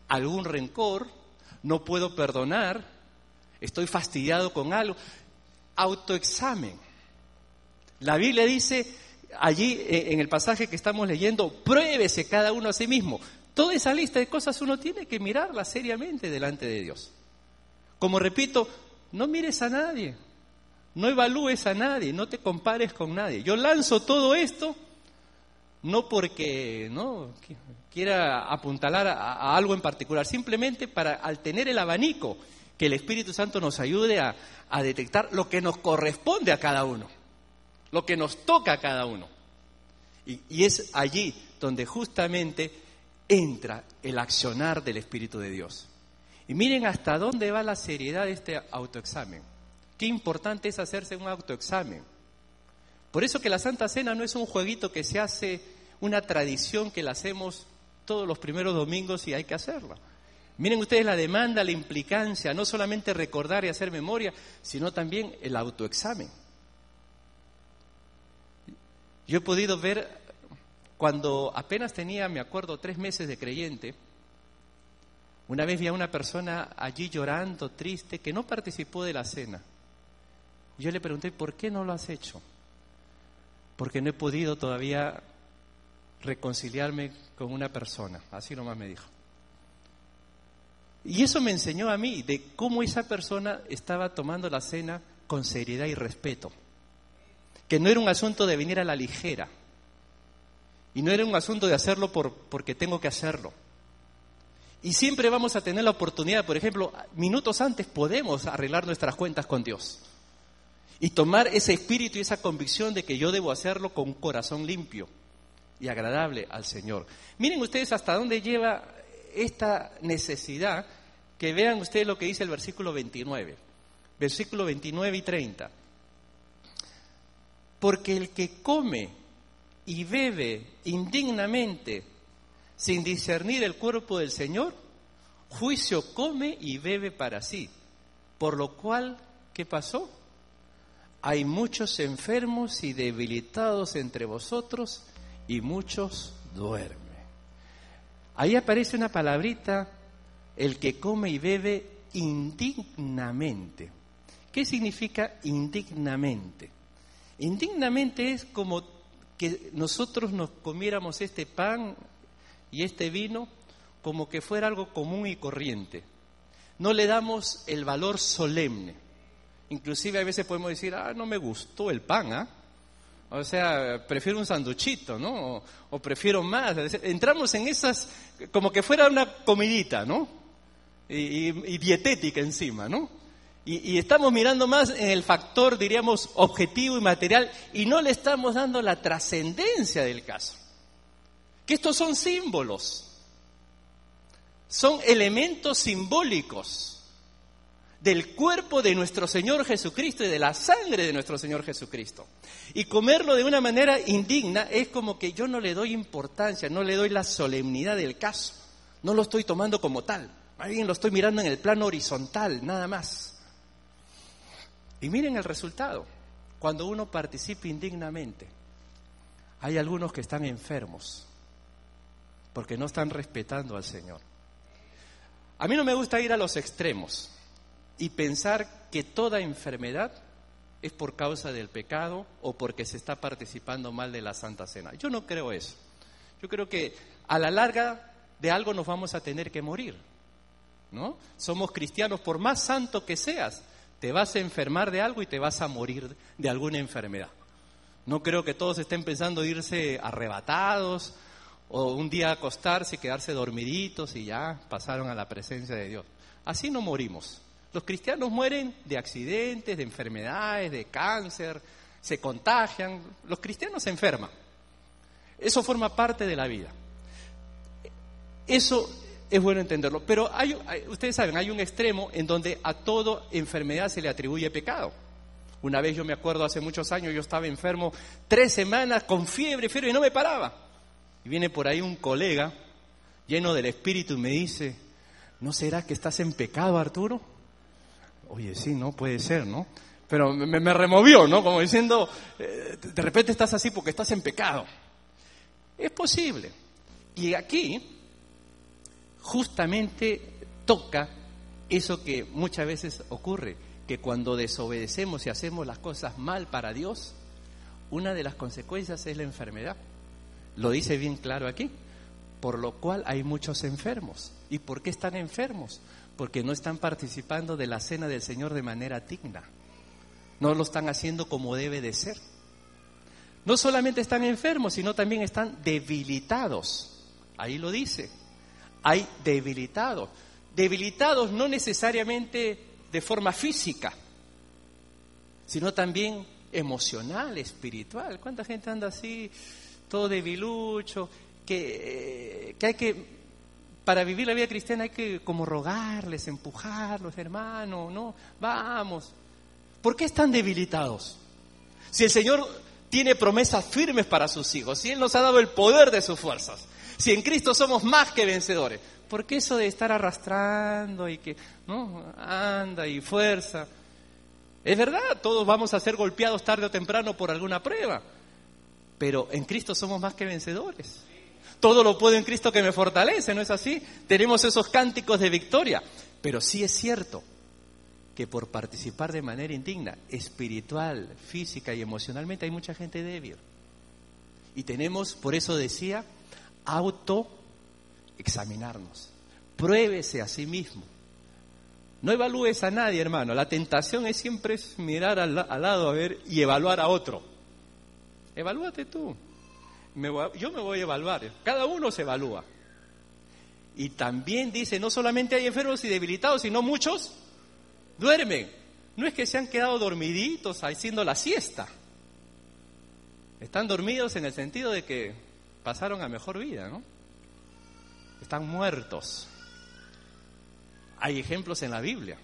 Algún rencor, no puedo perdonar, estoy fastidiado con algo. Autoexamen. La Biblia dice allí eh, en el pasaje que estamos leyendo, pruébese cada uno a sí mismo. Toda esa lista de cosas uno tiene que mirarla seriamente delante de Dios. Como repito, no mires a nadie, no evalúes a nadie, no te compares con nadie. Yo lanzo todo esto no porque no quiera apuntalar a, algo en particular, simplemente para al tener el abanico que el Espíritu Santo nos ayude a detectar lo que nos corresponde a cada uno. lo que nos toca a cada uno. Y, y es allí donde justamente entra el accionar del Espíritu de Dios. Y miren hasta dónde va la seriedad de este autoexamen. Qué importante es hacerse un autoexamen. Por eso que la Santa Cena no es un jueguito que se hace, una tradición que la hacemos todos los primeros domingos y hay que hacerla. Miren ustedes la demanda, la implicancia, no solamente recordar y hacer memoria, sino también el autoexamen. Yo he podido ver cuando apenas tenía, me acuerdo, tres meses de creyente, una vez vi a una persona allí llorando, triste, que no participó de la cena. Yo le pregunté, ¿por qué no lo has hecho? Porque no he podido todavía reconciliarme con una persona. Así nomás me dijo. Y eso me enseñó a mí de cómo esa persona estaba tomando la cena con seriedad y respeto. Que no era un asunto de venir a la ligera, y no era un asunto de hacerlo por, porque tengo que hacerlo. Y siempre vamos a tener la oportunidad, por ejemplo, minutos antes podemos arreglar nuestras cuentas con Dios. Y tomar ese espíritu y esa convicción de que yo debo hacerlo con un corazón limpio y agradable al Señor. Miren ustedes hasta dónde lleva esta necesidad, que vean ustedes lo que dice el versículo 29. Versículo 29 y 30. Porque el que come y bebe indignamente sin discernir el cuerpo del Señor, juicio come y bebe para sí. Por lo cual, ¿qué pasó? Hay muchos enfermos y debilitados entre vosotros y muchos duermen. Ahí aparece una palabrita, el que come y bebe indignamente. ¿Qué significa indignamente? Indignamente es como que nosotros nos comiéramos este pan y este vino como que fuera algo común y corriente. No le damos el valor solemne. Inclusive a veces podemos decir, ah, no me gustó el pan, ¿ah? O sea, prefiero un sanduchito, ¿no? O, prefiero más. Entramos en esas, como que fuera una comidita, ¿no? y dietética encima, ¿no? Y, estamos mirando más en el factor, diríamos, objetivo y material, y no le estamos dando la trascendencia del caso. Que estos son símbolos, son elementos simbólicos del cuerpo de nuestro Señor Jesucristo y de la sangre de nuestro Señor Jesucristo. Y comerlo de una manera indigna es como que yo no le doy importancia, no le doy la solemnidad del caso, no lo estoy tomando como tal, más bien lo estoy mirando en el plano horizontal, nada más. Y miren el resultado. Cuando uno participa indignamente, hay algunos que están enfermos porque no están respetando al Señor. A mí no me gusta ir a los extremos y pensar que toda enfermedad es por causa del pecado o porque se está participando mal de la Santa Cena. Yo no creo eso. Yo creo que a la larga de algo nos vamos a tener que morir. ¿No? Somos cristianos por más santo que seas, te vas a enfermar de algo y te vas a morir de alguna enfermedad. No creo que todos estén pensando irse arrebatados o un día acostarse y quedarse dormiditos y ya pasaron a la presencia de Dios. Así no morimos. Los cristianos mueren de accidentes, de enfermedades, de cáncer, se contagian. Los cristianos se enferman. Eso forma parte de la vida. Eso es bueno entenderlo. Pero hay, ustedes saben, hay un extremo en donde a toda enfermedad se le atribuye pecado. Una vez yo me acuerdo, hace muchos años, yo estaba enfermo tres semanas con fiebre, fiebre y no me paraba. Y viene por ahí un colega lleno del Espíritu y me dice, ¿no será que estás en pecado, Arturo? Oye, sí, no puede ser, ¿no? Pero me, removió, ¿no? Como diciendo, eh, de repente estás así porque estás en pecado. Es posible. Y aquí justamente toca eso que muchas veces ocurre, que cuando desobedecemos y hacemos las cosas mal para Dios, una de las consecuencias es la enfermedad. Lo dice bien claro aquí. Por lo cual hay muchos enfermos. ¿Y por qué están enfermos? Porque no están participando de la cena del Señor de manera digna. No lo están haciendo como debe de ser. No solamente están enfermos, sino también están debilitados. Ahí lo dice hay debilitados. Debilitados no necesariamente de forma física, sino también emocional, espiritual. ¿Cuánta gente anda así, todo debilucho, que, que hay que, para vivir la vida cristiana hay que como rogarles, empujarlos, hermanos, ¿no? Vamos. ¿Por qué están debilitados? Si el Señor tiene promesas firmes para sus hijos, si Él nos ha dado el poder de sus fuerzas, si en Cristo somos más que vencedores, ¿por qué eso de estar arrastrando y que, no, anda y fuerza? Es verdad, todos vamos a ser golpeados tarde o temprano por alguna prueba, pero en Cristo somos más que vencedores. Todo lo puedo en Cristo que me fortalece, ¿no es así? Tenemos esos cánticos de victoria, pero sí es cierto que por participar de manera indigna, espiritual, física y emocionalmente, hay mucha gente débil. Y tenemos, por eso decía, auto examinarnos. Pruébese a sí mismo. No evalúes a nadie, hermano. La tentación es siempre mirar al, lado a ver y evaluar a otro. Evalúate tú. yo me voy a evaluar. Cada uno se evalúa. Y también dice, no solamente hay enfermos y debilitados, sino muchos duermen. No es que se han quedado dormiditos haciendo la siesta. Están dormidos en el sentido de que pasaron a mejor vida, ¿no? Están muertos. Hay ejemplos en la Biblia.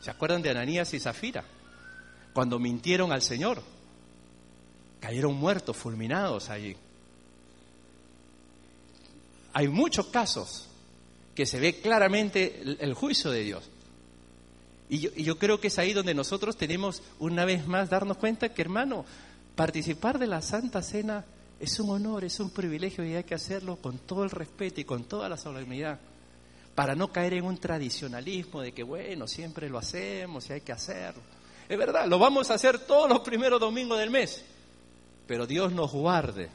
¿Se acuerdan de Ananías y Zafira? Cuando mintieron al Señor. Cayeron muertos, fulminados allí. Hay muchos casos que se ve claramente el, juicio de Dios. Y yo, creo que es ahí donde nosotros tenemos una vez más darnos cuenta que, hermano, participar de la Santa Cena es un honor, es un privilegio y hay que hacerlo con todo el respeto y con toda la solemnidad, para no caer en un tradicionalismo de que, bueno, siempre lo hacemos y hay que hacerlo. Es verdad, lo vamos a hacer todos los primeros domingos del mes, pero Dios nos guarde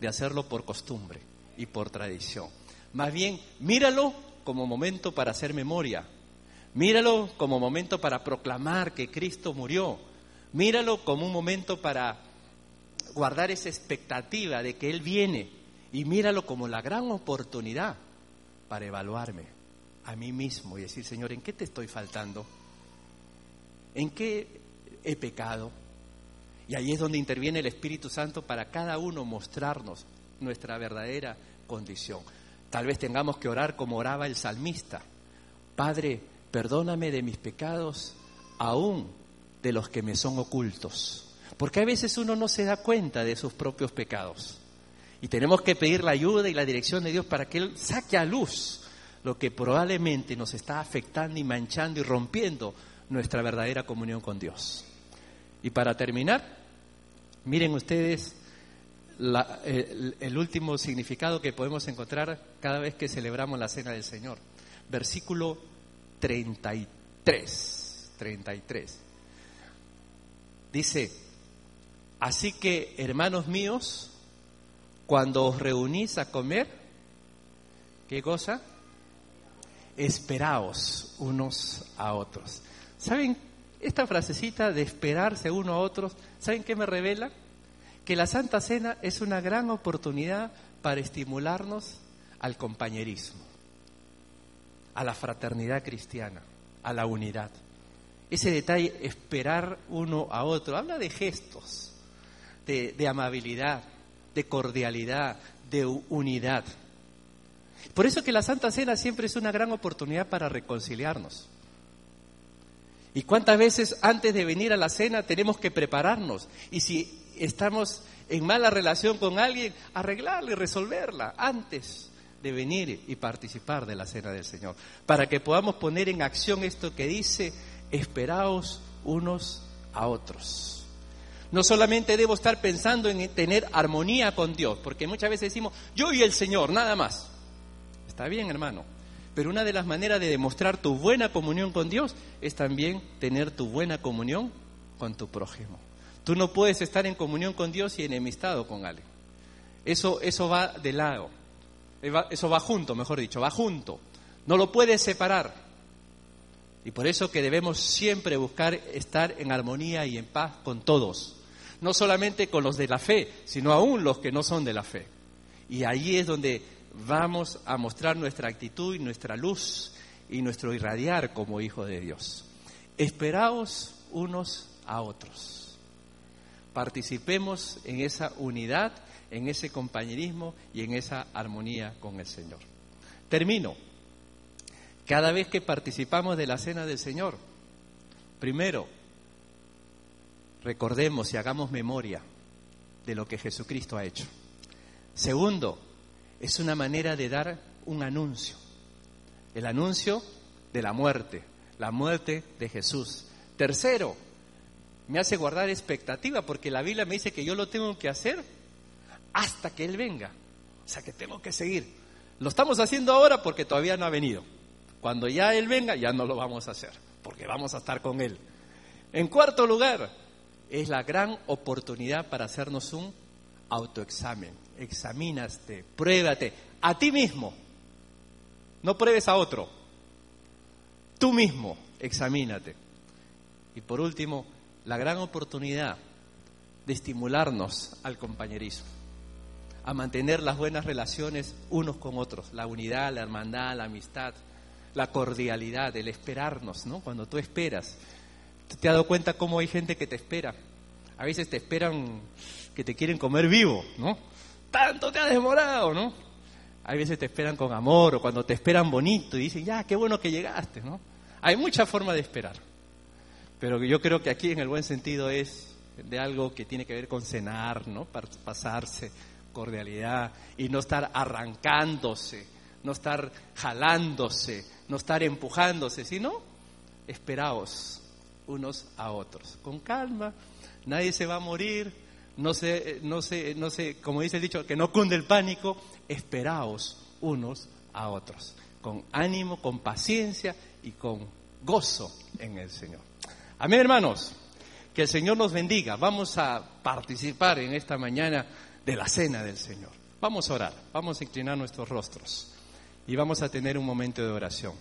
de hacerlo por costumbre y por tradición. Más bien, míralo como momento para hacer memoria, Míralo como momento para proclamar que Cristo murió. Míralo como un momento para guardar esa expectativa de que Él viene. Y míralo como la gran oportunidad para evaluarme a mí mismo y decir, Señor, ¿en qué te estoy faltando? ¿En qué he pecado? Y ahí es donde interviene el Espíritu Santo para cada uno mostrarnos nuestra verdadera condición. Tal vez tengamos que orar como oraba el salmista. Padre, perdóname de mis pecados, aún de los que me son ocultos. Porque a veces uno no se da cuenta de sus propios pecados. Y tenemos que pedir la ayuda y la dirección de Dios para que Él saque a luz lo que probablemente nos está afectando y manchando y rompiendo nuestra verdadera comunión con Dios. Y para terminar, miren ustedes el, el, último significado que podemos encontrar cada vez que celebramos la Cena del Señor. Versículo 33. 33. Dice, así que hermanos míos, cuando os reunís a comer, ¿qué cosa? Esperaos unos a otros. ¿Saben? Esta frasecita de esperarse uno a otros, ¿saben qué me revela? Que la Santa Cena es una gran oportunidad para estimularnos al compañerismo a la fraternidad cristiana, a la unidad. Ese detalle, esperar uno a otro, habla de gestos, de, amabilidad, de cordialidad, de unidad. Por eso que la Santa Cena siempre es una gran oportunidad para reconciliarnos. ¿Y cuántas veces antes de venir a la cena tenemos que prepararnos? Y si estamos en mala relación con alguien, arreglarla y resolverla antes de venir y participar de la cena del Señor, para que podamos poner en acción esto que dice, esperaos unos a otros. No solamente debo estar pensando en tener armonía con Dios, porque muchas veces decimos, yo y el Señor, nada más. Está bien, hermano, pero una de las maneras de demostrar tu buena comunión con Dios es también tener tu buena comunión con tu prójimo. Tú no puedes estar en comunión con Dios y enemistado con alguien. Eso, eso va de lado. Eso va junto, mejor dicho, va junto. No lo puedes separar. Y por eso que debemos siempre buscar estar en armonía y en paz con todos. No solamente con los de la fe, sino aún los que no son de la fe. Y ahí es donde vamos a mostrar nuestra actitud y nuestra luz y nuestro irradiar como hijo de Dios. Esperaos unos a otros. Participemos en esa unidad, en ese compañerismo y en esa armonía con el Señor. Termino. Cada vez que participamos de la cena del Señor, primero, recordemos y hagamos memoria de lo que Jesucristo ha hecho. Segundo, es una manera de dar un anuncio. El anuncio de la muerte, la muerte de Jesús. Tercero, me hace guardar expectativa porque la Biblia me dice que yo lo tengo que hacer hasta que Él venga. O sea que tengo que seguir. Lo estamos haciendo ahora porque todavía no ha venido. Cuando ya Él venga, ya no lo vamos a hacer, porque vamos a estar con Él. En cuarto lugar, es la gran oportunidad para hacernos un autoexamen. Examínaste, pruébate a ti mismo. No pruebes a otro. Tú mismo, examínate. Y por último, la gran oportunidad de estimularnos al compañerismo, a mantener las buenas relaciones unos con otros, la unidad, la hermandad, la amistad, la cordialidad, el esperarnos, ¿no? Cuando tú esperas, ¿te has dado cuenta cómo hay gente que te espera? A veces te esperan que te quieren comer vivo, ¿no? Tanto te ha demorado, ¿no? Hay veces te esperan con amor o cuando te esperan bonito y dicen, ya, qué bueno que llegaste, ¿no? Hay mucha forma de esperar. Pero yo creo que aquí en el buen sentido es de algo que tiene que ver con cenar, ¿no? Pasarse, cordialidad y no estar arrancándose, no estar jalándose, no estar empujándose, sino esperaos unos a otros, con calma, nadie se va a morir, no sé, no sé, no sé, como dice el dicho, que no cunde el pánico, esperaos unos a otros, con ánimo, con paciencia y con gozo en el Señor. Amén, hermanos. Que el Señor nos bendiga. Vamos a participar en esta mañana de la cena del Señor. Vamos a orar, vamos a inclinar nuestros rostros y vamos a tener un momento de oración.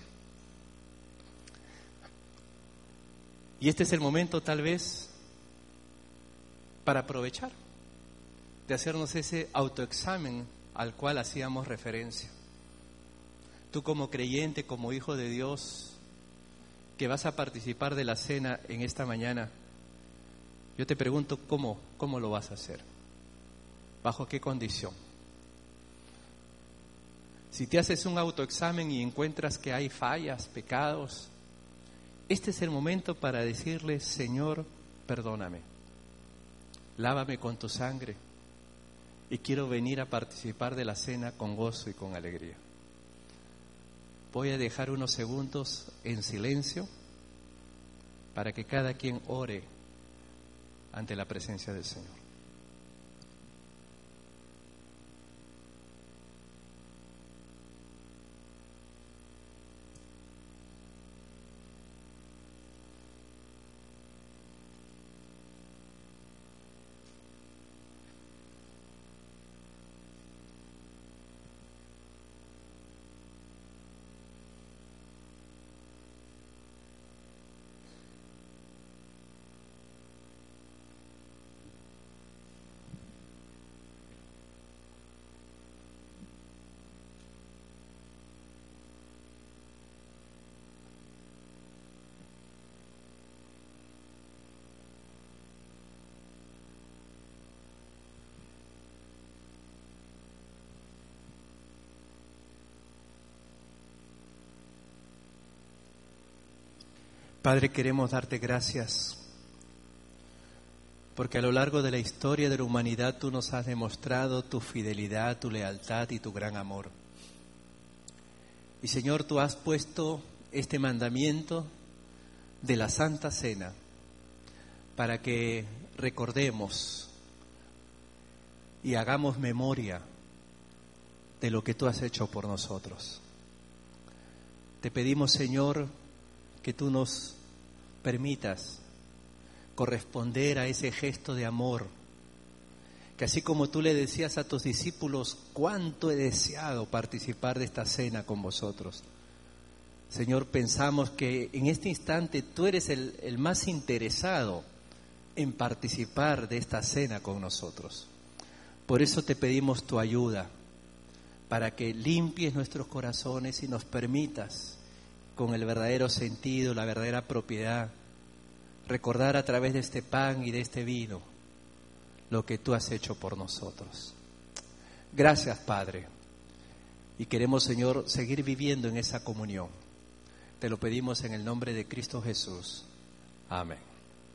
Y este es el momento tal vez para aprovechar de hacernos ese autoexamen al cual hacíamos referencia. Tú como creyente, como hijo de Dios, que vas a participar de la cena en esta mañana, yo te pregunto cómo, cómo lo vas a hacer, bajo qué condición. Si te haces un autoexamen y encuentras que hay fallas, pecados, este es el momento para decirle, Señor, perdóname, lávame con tu sangre y quiero venir a participar de la cena con gozo y con alegría. Voy a dejar unos segundos en silencio para que cada quien ore ante la presencia del Señor. Padre, queremos darte gracias porque a lo largo de la historia de la humanidad tú nos has demostrado tu fidelidad, tu lealtad y tu gran amor. Y Señor, tú has puesto este mandamiento de la Santa Cena para que recordemos y hagamos memoria de lo que tú has hecho por nosotros. Te pedimos, Señor, que tú nos permitas corresponder a ese gesto de amor, que así como tú le decías a tus discípulos, cuánto he deseado participar de esta cena con vosotros. Señor, pensamos que en este instante tú eres el, el más interesado en participar de esta cena con nosotros. Por eso te pedimos tu ayuda, para que limpies nuestros corazones y nos permitas con el verdadero sentido, la verdadera propiedad, recordar a través de este pan y de este vino lo que tú has hecho por nosotros. Gracias, Padre. Y queremos, Señor, seguir viviendo en esa comunión. Te lo pedimos en el nombre de Cristo Jesús. Amén.